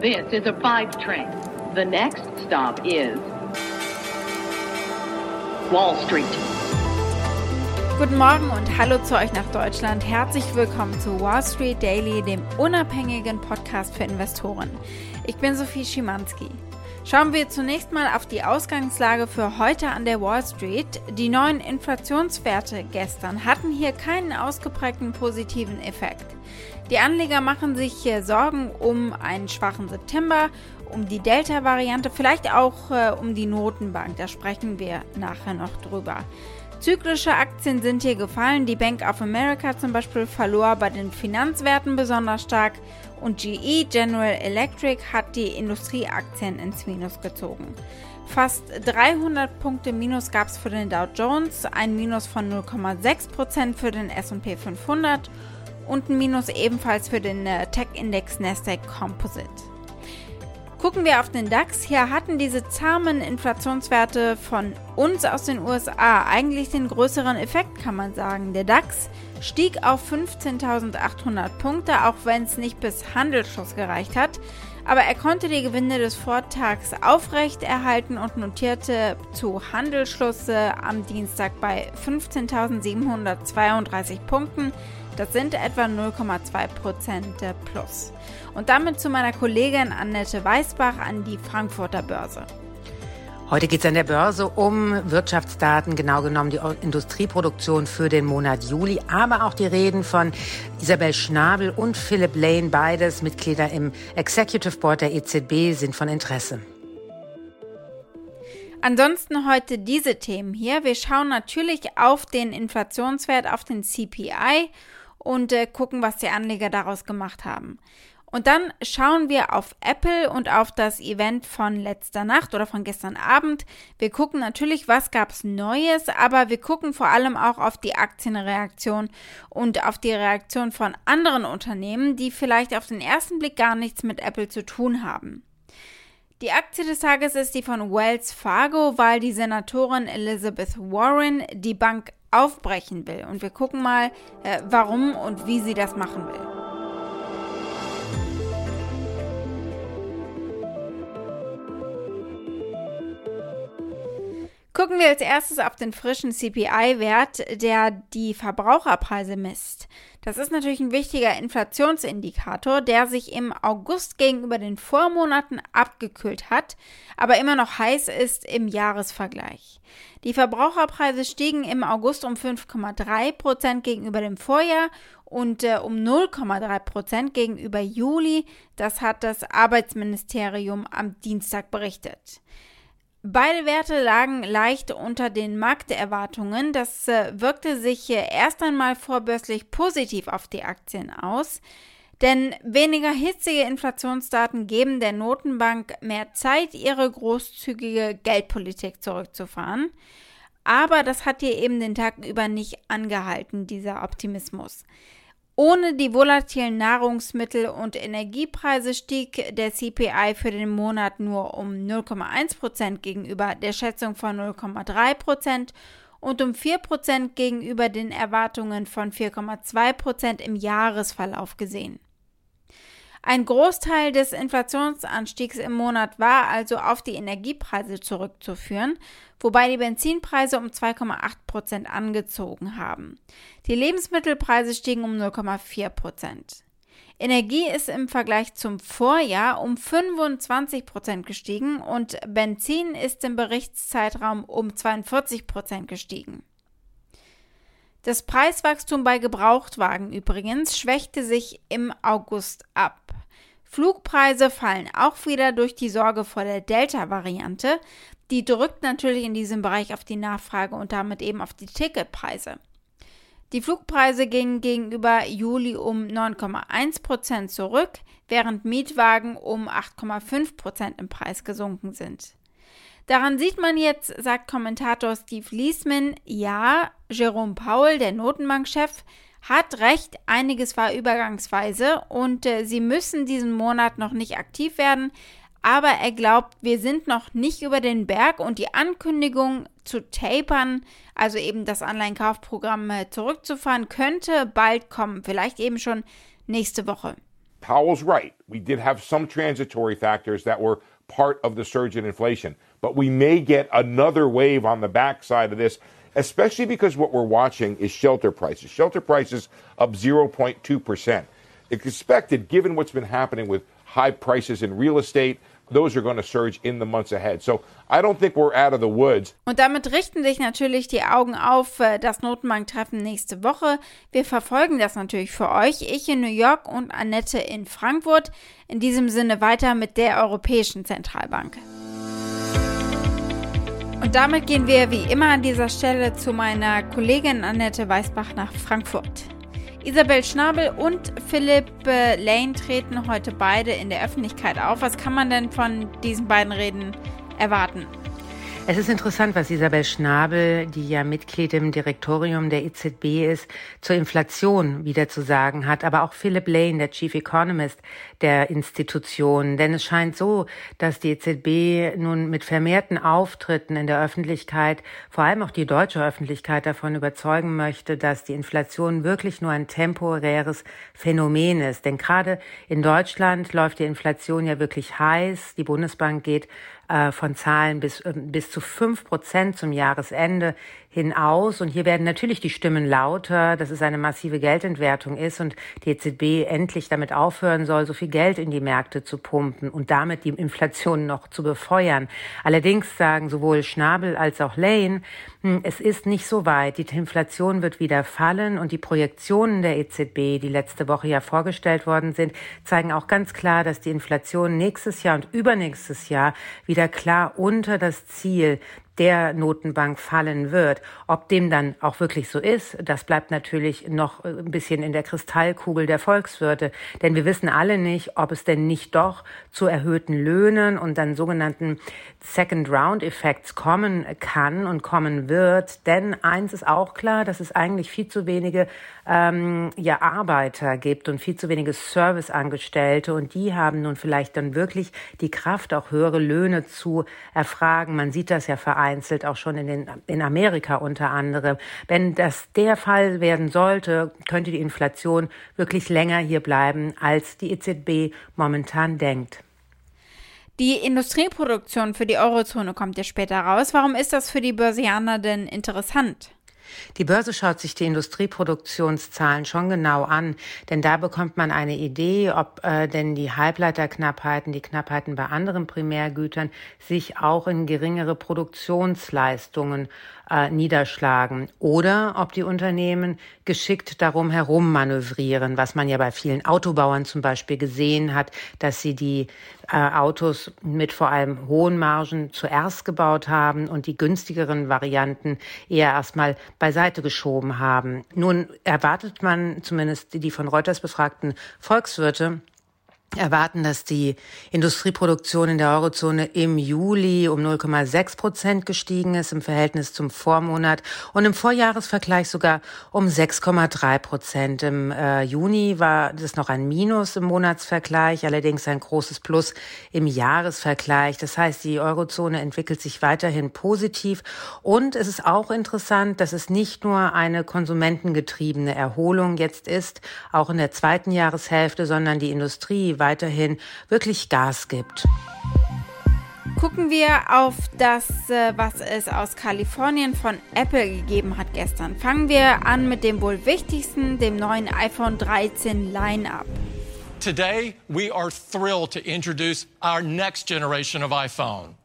This is a five train. The next stop is Wall Street. Guten Morgen und hallo zu euch nach Deutschland. Herzlich willkommen zu Wall Street Daily, dem unabhängigen Podcast für Investoren. Ich bin Sophie Schimanski. Schauen wir zunächst mal auf die Ausgangslage für heute an der Wall Street. Die neuen Inflationswerte gestern hatten hier keinen ausgeprägten positiven Effekt. Die Anleger machen sich hier Sorgen um einen schwachen September, um die Delta-Variante, vielleicht auch äh, um die Notenbank. Da sprechen wir nachher noch drüber. Zyklische Aktien sind hier gefallen. Die Bank of America zum Beispiel verlor bei den Finanzwerten besonders stark und GE General Electric hat die Industrieaktien ins Minus gezogen. Fast 300 Punkte Minus gab es für den Dow Jones, ein Minus von 0,6% für den SP 500 und ein Minus ebenfalls für den äh, Tech-Index Nasdaq Composite. Gucken wir auf den DAX. Hier hatten diese zahmen Inflationswerte von uns aus den USA eigentlich den größeren Effekt, kann man sagen. Der DAX stieg auf 15.800 Punkte, auch wenn es nicht bis Handelsschluss gereicht hat. Aber er konnte die Gewinne des Vortags aufrechterhalten und notierte zu Handelsschluss am Dienstag bei 15.732 Punkten. Das sind etwa 0,2% plus. Und damit zu meiner Kollegin Annette Weißbach an die Frankfurter Börse. Heute geht es an der Börse um Wirtschaftsdaten, genau genommen die Industrieproduktion für den Monat Juli, aber auch die Reden von Isabel Schnabel und Philipp Lane, beides Mitglieder im Executive Board der EZB, sind von Interesse. Ansonsten heute diese Themen hier. Wir schauen natürlich auf den Inflationswert, auf den CPI und äh, gucken, was die Anleger daraus gemacht haben. Und dann schauen wir auf Apple und auf das Event von letzter Nacht oder von gestern Abend. Wir gucken natürlich, was gab es Neues, aber wir gucken vor allem auch auf die Aktienreaktion und auf die Reaktion von anderen Unternehmen, die vielleicht auf den ersten Blick gar nichts mit Apple zu tun haben. Die Aktie des Tages ist die von Wells Fargo, weil die Senatorin Elizabeth Warren die Bank aufbrechen will. Und wir gucken mal, äh, warum und wie sie das machen will. Gucken wir als erstes auf den frischen CPI-Wert, der die Verbraucherpreise misst. Das ist natürlich ein wichtiger Inflationsindikator, der sich im August gegenüber den Vormonaten abgekühlt hat, aber immer noch heiß ist im Jahresvergleich. Die Verbraucherpreise stiegen im August um 5,3 Prozent gegenüber dem Vorjahr und äh, um 0,3 Prozent gegenüber Juli. Das hat das Arbeitsministerium am Dienstag berichtet. Beide Werte lagen leicht unter den Markterwartungen. Das äh, wirkte sich äh, erst einmal vorbörslich positiv auf die Aktien aus. Denn weniger hitzige Inflationsdaten geben der Notenbank mehr Zeit, ihre großzügige Geldpolitik zurückzufahren. Aber das hat hier eben den Tag über nicht angehalten, dieser Optimismus. Ohne die volatilen Nahrungsmittel- und Energiepreise stieg der CPI für den Monat nur um 0,1% gegenüber der Schätzung von 0,3% und um 4% gegenüber den Erwartungen von 4,2% im Jahresverlauf gesehen. Ein Großteil des Inflationsanstiegs im Monat war also auf die Energiepreise zurückzuführen, wobei die Benzinpreise um 2,8 Prozent angezogen haben. Die Lebensmittelpreise stiegen um 0,4 Prozent. Energie ist im Vergleich zum Vorjahr um 25 Prozent gestiegen und Benzin ist im Berichtszeitraum um 42 Prozent gestiegen. Das Preiswachstum bei Gebrauchtwagen übrigens schwächte sich im August ab. Flugpreise fallen auch wieder durch die Sorge vor der Delta-Variante. Die drückt natürlich in diesem Bereich auf die Nachfrage und damit eben auf die Ticketpreise. Die Flugpreise gingen gegenüber Juli um 9,1% zurück, während Mietwagen um 8,5% im Preis gesunken sind. Daran sieht man jetzt, sagt Kommentator Steve Liesman, ja, Jerome Powell, der Notenbankchef, hat recht, einiges war übergangsweise und äh, sie müssen diesen Monat noch nicht aktiv werden, aber er glaubt, wir sind noch nicht über den Berg und die Ankündigung zu tapern, also eben das Anleihenkaufprogramm äh, zurückzufahren, könnte bald kommen, vielleicht eben schon nächste Woche. Powell's right. We did have some transitory factors that were part of the surge in inflation, but we may get another wave on the backside of this, especially because what we're watching is shelter prices. Shelter prices up 0.2%. It's expected, given what's been happening with high prices in real estate, those are going to surge in the months ahead. So I don't think we're out of the woods. Und damit richten sich natürlich die Augen auf äh, das Notenbanktreffen nächste Woche. Wir verfolgen das natürlich für euch. Ich in New York und Annette in Frankfurt. In diesem Sinne weiter mit der Europäischen Zentralbank. Und damit gehen wir wie immer an dieser Stelle zu meiner Kollegin Annette Weißbach nach Frankfurt. Isabel Schnabel und Philipp äh, Lane treten heute beide in der Öffentlichkeit auf. Was kann man denn von diesen beiden Reden erwarten? Es ist interessant, was Isabel Schnabel, die ja Mitglied im Direktorium der EZB ist, zur Inflation wieder zu sagen hat, aber auch Philip Lane, der Chief Economist der Institution. Denn es scheint so, dass die EZB nun mit vermehrten Auftritten in der Öffentlichkeit, vor allem auch die deutsche Öffentlichkeit davon überzeugen möchte, dass die Inflation wirklich nur ein temporäres Phänomen ist. Denn gerade in Deutschland läuft die Inflation ja wirklich heiß. Die Bundesbank geht von Zahlen bis, äh, bis zu fünf Prozent zum Jahresende hinaus. Und hier werden natürlich die Stimmen lauter, dass es eine massive Geldentwertung ist und die EZB endlich damit aufhören soll, so viel Geld in die Märkte zu pumpen und damit die Inflation noch zu befeuern. Allerdings sagen sowohl Schnabel als auch Lane, hm, es ist nicht so weit. Die Inflation wird wieder fallen und die Projektionen der EZB, die letzte Woche ja vorgestellt worden sind, zeigen auch ganz klar, dass die Inflation nächstes Jahr und übernächstes Jahr wieder klar unter das Ziel der Notenbank fallen wird. Ob dem dann auch wirklich so ist, das bleibt natürlich noch ein bisschen in der Kristallkugel der Volkswirte. Denn wir wissen alle nicht, ob es denn nicht doch zu erhöhten Löhnen und dann sogenannten Second Round Effects kommen kann und kommen wird. Denn eins ist auch klar, dass es eigentlich viel zu wenige ähm, ja, Arbeiter gibt und viel zu wenige Serviceangestellte und die haben nun vielleicht dann wirklich die Kraft, auch höhere Löhne zu erfragen. Man sieht das ja vereinzelt auch schon in, den, in Amerika unter anderem. Wenn das der Fall werden sollte, könnte die Inflation wirklich länger hier bleiben, als die EZB momentan denkt. Die Industrieproduktion für die Eurozone kommt ja später raus. Warum ist das für die Börsianer denn interessant? Die Börse schaut sich die Industrieproduktionszahlen schon genau an, denn da bekommt man eine Idee, ob äh, denn die Halbleiterknappheiten, die Knappheiten bei anderen Primärgütern sich auch in geringere Produktionsleistungen äh, niederschlagen oder ob die Unternehmen geschickt darum herum manövrieren, was man ja bei vielen Autobauern zum Beispiel gesehen hat, dass sie die äh, Autos mit vor allem hohen Margen zuerst gebaut haben und die günstigeren Varianten eher erstmal beiseite geschoben haben. Nun erwartet man zumindest die von Reuters befragten Volkswirte, erwarten, dass die Industrieproduktion in der Eurozone im Juli um 0,6 Prozent gestiegen ist im Verhältnis zum Vormonat und im Vorjahresvergleich sogar um 6,3 Prozent. Im äh, Juni war das noch ein Minus im Monatsvergleich, allerdings ein großes Plus im Jahresvergleich. Das heißt, die Eurozone entwickelt sich weiterhin positiv und es ist auch interessant, dass es nicht nur eine konsumentengetriebene Erholung jetzt ist, auch in der zweiten Jahreshälfte, sondern die Industrie weiterhin wirklich Gas gibt. Gucken wir auf das, äh, was es aus Kalifornien von Apple gegeben hat gestern. Fangen wir an mit dem wohl wichtigsten, dem neuen iPhone 13 Line-up. Today we are thrilled to introduce our next generation of iPhone.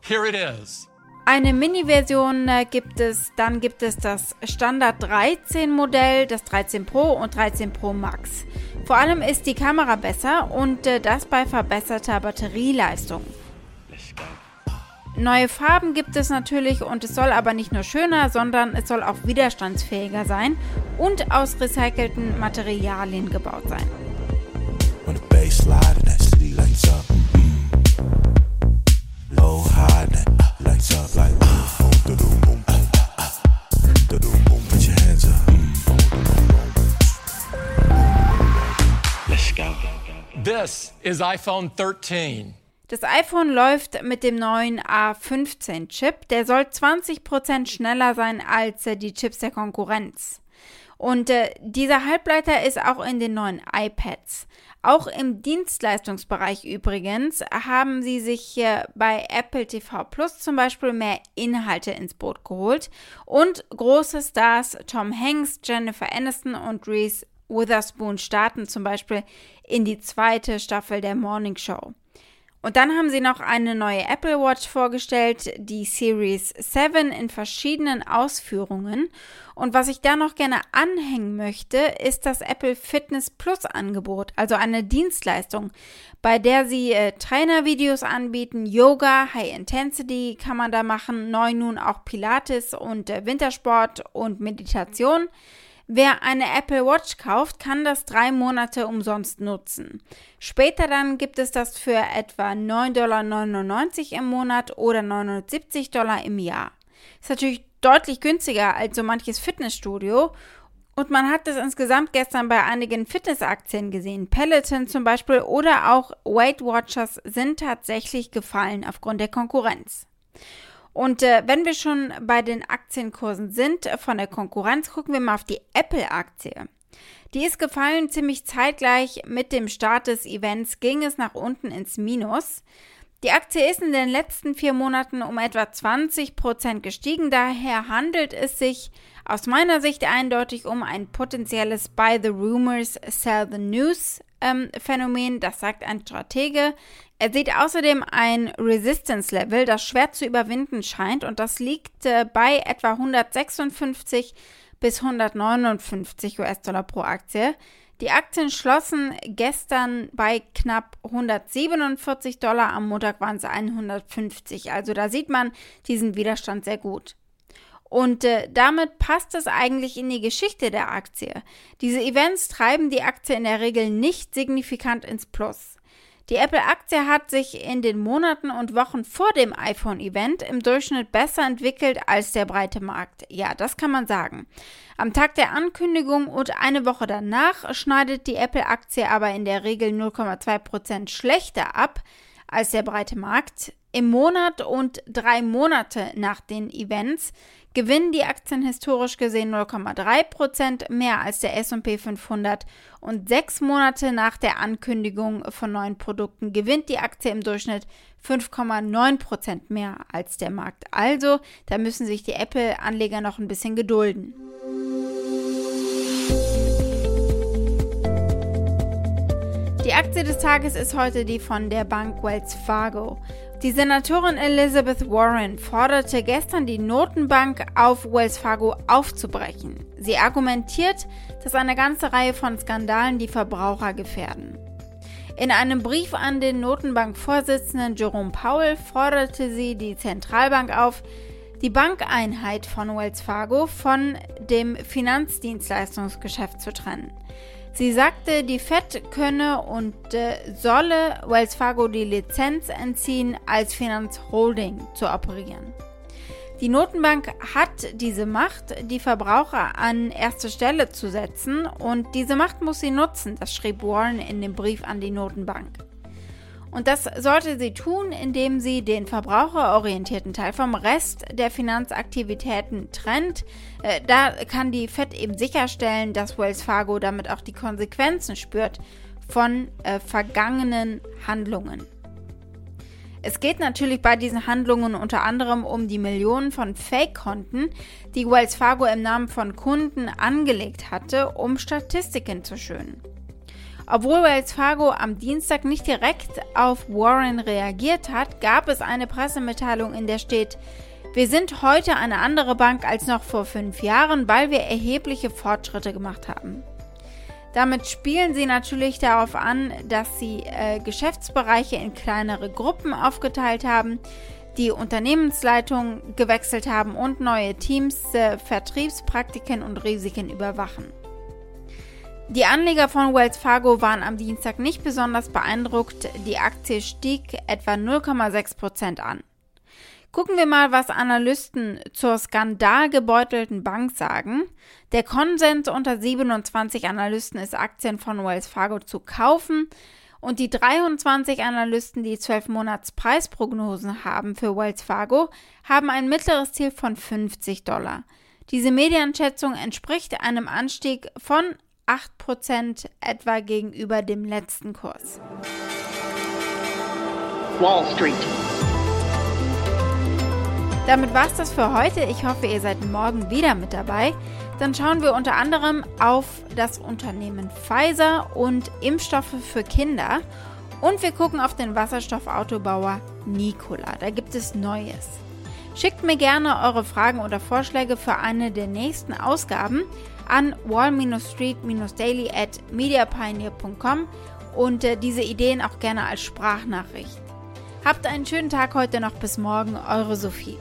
Here it is. Eine Mini-Version äh, gibt es, dann gibt es das Standard 13 Modell, das 13 Pro und 13 Pro Max. Vor allem ist die Kamera besser und äh, das bei verbesserter Batterieleistung. Neue Farben gibt es natürlich und es soll aber nicht nur schöner, sondern es soll auch widerstandsfähiger sein und aus recycelten Materialien gebaut sein. Is iPhone 13. Das iPhone läuft mit dem neuen A15-Chip. Der soll 20% schneller sein als äh, die Chips der Konkurrenz. Und äh, dieser Halbleiter ist auch in den neuen iPads. Auch im Dienstleistungsbereich übrigens haben sie sich hier bei Apple TV Plus zum Beispiel mehr Inhalte ins Boot geholt und große Stars Tom Hanks, Jennifer Aniston und Reese Witherspoon starten zum Beispiel in die zweite Staffel der Morning Show. Und dann haben sie noch eine neue Apple Watch vorgestellt, die Series 7 in verschiedenen Ausführungen. Und was ich da noch gerne anhängen möchte, ist das Apple Fitness Plus Angebot, also eine Dienstleistung, bei der sie äh, Trainervideos anbieten, Yoga, High Intensity kann man da machen, neu nun auch Pilates und äh, Wintersport und Meditation. Wer eine Apple Watch kauft, kann das drei Monate umsonst nutzen. Später dann gibt es das für etwa 9,99 Dollar im Monat oder 970 Dollar im Jahr. Ist natürlich deutlich günstiger als so manches Fitnessstudio und man hat das insgesamt gestern bei einigen Fitnessaktien gesehen. Peloton zum Beispiel oder auch Weight Watchers sind tatsächlich gefallen aufgrund der Konkurrenz. Und äh, wenn wir schon bei den Aktienkursen sind äh, von der Konkurrenz, gucken wir mal auf die Apple-Aktie. Die ist gefallen ziemlich zeitgleich mit dem Start des Events, ging es nach unten ins Minus. Die Aktie ist in den letzten vier Monaten um etwa 20 Prozent gestiegen. Daher handelt es sich aus meiner Sicht eindeutig um ein potenzielles Buy the Rumors, Sell the News ähm, Phänomen. Das sagt ein Stratege. Er sieht außerdem ein Resistance Level, das schwer zu überwinden scheint und das liegt äh, bei etwa 156 bis 159 US-Dollar pro Aktie. Die Aktien schlossen gestern bei knapp 147 Dollar, am Montag waren es 150. Also da sieht man diesen Widerstand sehr gut. Und äh, damit passt es eigentlich in die Geschichte der Aktie. Diese Events treiben die Aktie in der Regel nicht signifikant ins Plus. Die Apple-Aktie hat sich in den Monaten und Wochen vor dem iPhone-Event im Durchschnitt besser entwickelt als der breite Markt. Ja, das kann man sagen. Am Tag der Ankündigung und eine Woche danach schneidet die Apple-Aktie aber in der Regel 0,2% schlechter ab als der breite Markt. Im Monat und drei Monate nach den Events gewinnen die Aktien historisch gesehen 0,3% mehr als der S&P 500 und sechs Monate nach der Ankündigung von neuen Produkten gewinnt die Aktie im Durchschnitt 5,9% mehr als der Markt. Also, da müssen sich die Apple-Anleger noch ein bisschen gedulden. Die Aktie des Tages ist heute die von der Bank Wells Fargo. Die Senatorin Elizabeth Warren forderte gestern die Notenbank auf, Wells Fargo aufzubrechen. Sie argumentiert, dass eine ganze Reihe von Skandalen die Verbraucher gefährden. In einem Brief an den Notenbankvorsitzenden Jerome Powell forderte sie die Zentralbank auf, die Bankeinheit von Wells Fargo von dem Finanzdienstleistungsgeschäft zu trennen. Sie sagte, die Fed könne und äh, solle Wells Fargo die Lizenz entziehen, als Finanzholding zu operieren. Die Notenbank hat diese Macht, die Verbraucher an erste Stelle zu setzen und diese Macht muss sie nutzen, das schrieb Warren in dem Brief an die Notenbank. Und das sollte sie tun, indem sie den verbraucherorientierten Teil vom Rest der Finanzaktivitäten trennt. Äh, da kann die Fed eben sicherstellen, dass Wells Fargo damit auch die Konsequenzen spürt von äh, vergangenen Handlungen. Es geht natürlich bei diesen Handlungen unter anderem um die Millionen von Fake-Konten, die Wells Fargo im Namen von Kunden angelegt hatte, um Statistiken zu schönen. Obwohl Wells Fargo am Dienstag nicht direkt auf Warren reagiert hat, gab es eine Pressemitteilung, in der steht, wir sind heute eine andere Bank als noch vor fünf Jahren, weil wir erhebliche Fortschritte gemacht haben. Damit spielen sie natürlich darauf an, dass sie äh, Geschäftsbereiche in kleinere Gruppen aufgeteilt haben, die Unternehmensleitung gewechselt haben und neue Teams, äh, Vertriebspraktiken und Risiken überwachen. Die Anleger von Wells Fargo waren am Dienstag nicht besonders beeindruckt. Die Aktie stieg etwa 0,6% an. Gucken wir mal, was Analysten zur skandalgebeutelten Bank sagen. Der Konsens unter 27 Analysten ist, Aktien von Wells Fargo zu kaufen. Und die 23 Analysten, die 12 Monats Preisprognosen haben für Wells Fargo, haben ein mittleres Ziel von 50 Dollar. Diese Medienschätzung entspricht einem Anstieg von 8% etwa gegenüber dem letzten Kurs. Wall Street. Damit war es das für heute. Ich hoffe, ihr seid morgen wieder mit dabei. Dann schauen wir unter anderem auf das Unternehmen Pfizer und Impfstoffe für Kinder. Und wir gucken auf den Wasserstoffautobauer Nikola. Da gibt es Neues. Schickt mir gerne eure Fragen oder Vorschläge für eine der nächsten Ausgaben an wall-street-daily at mediapioneer.com und äh, diese Ideen auch gerne als Sprachnachricht. Habt einen schönen Tag heute noch bis morgen, eure Sophie.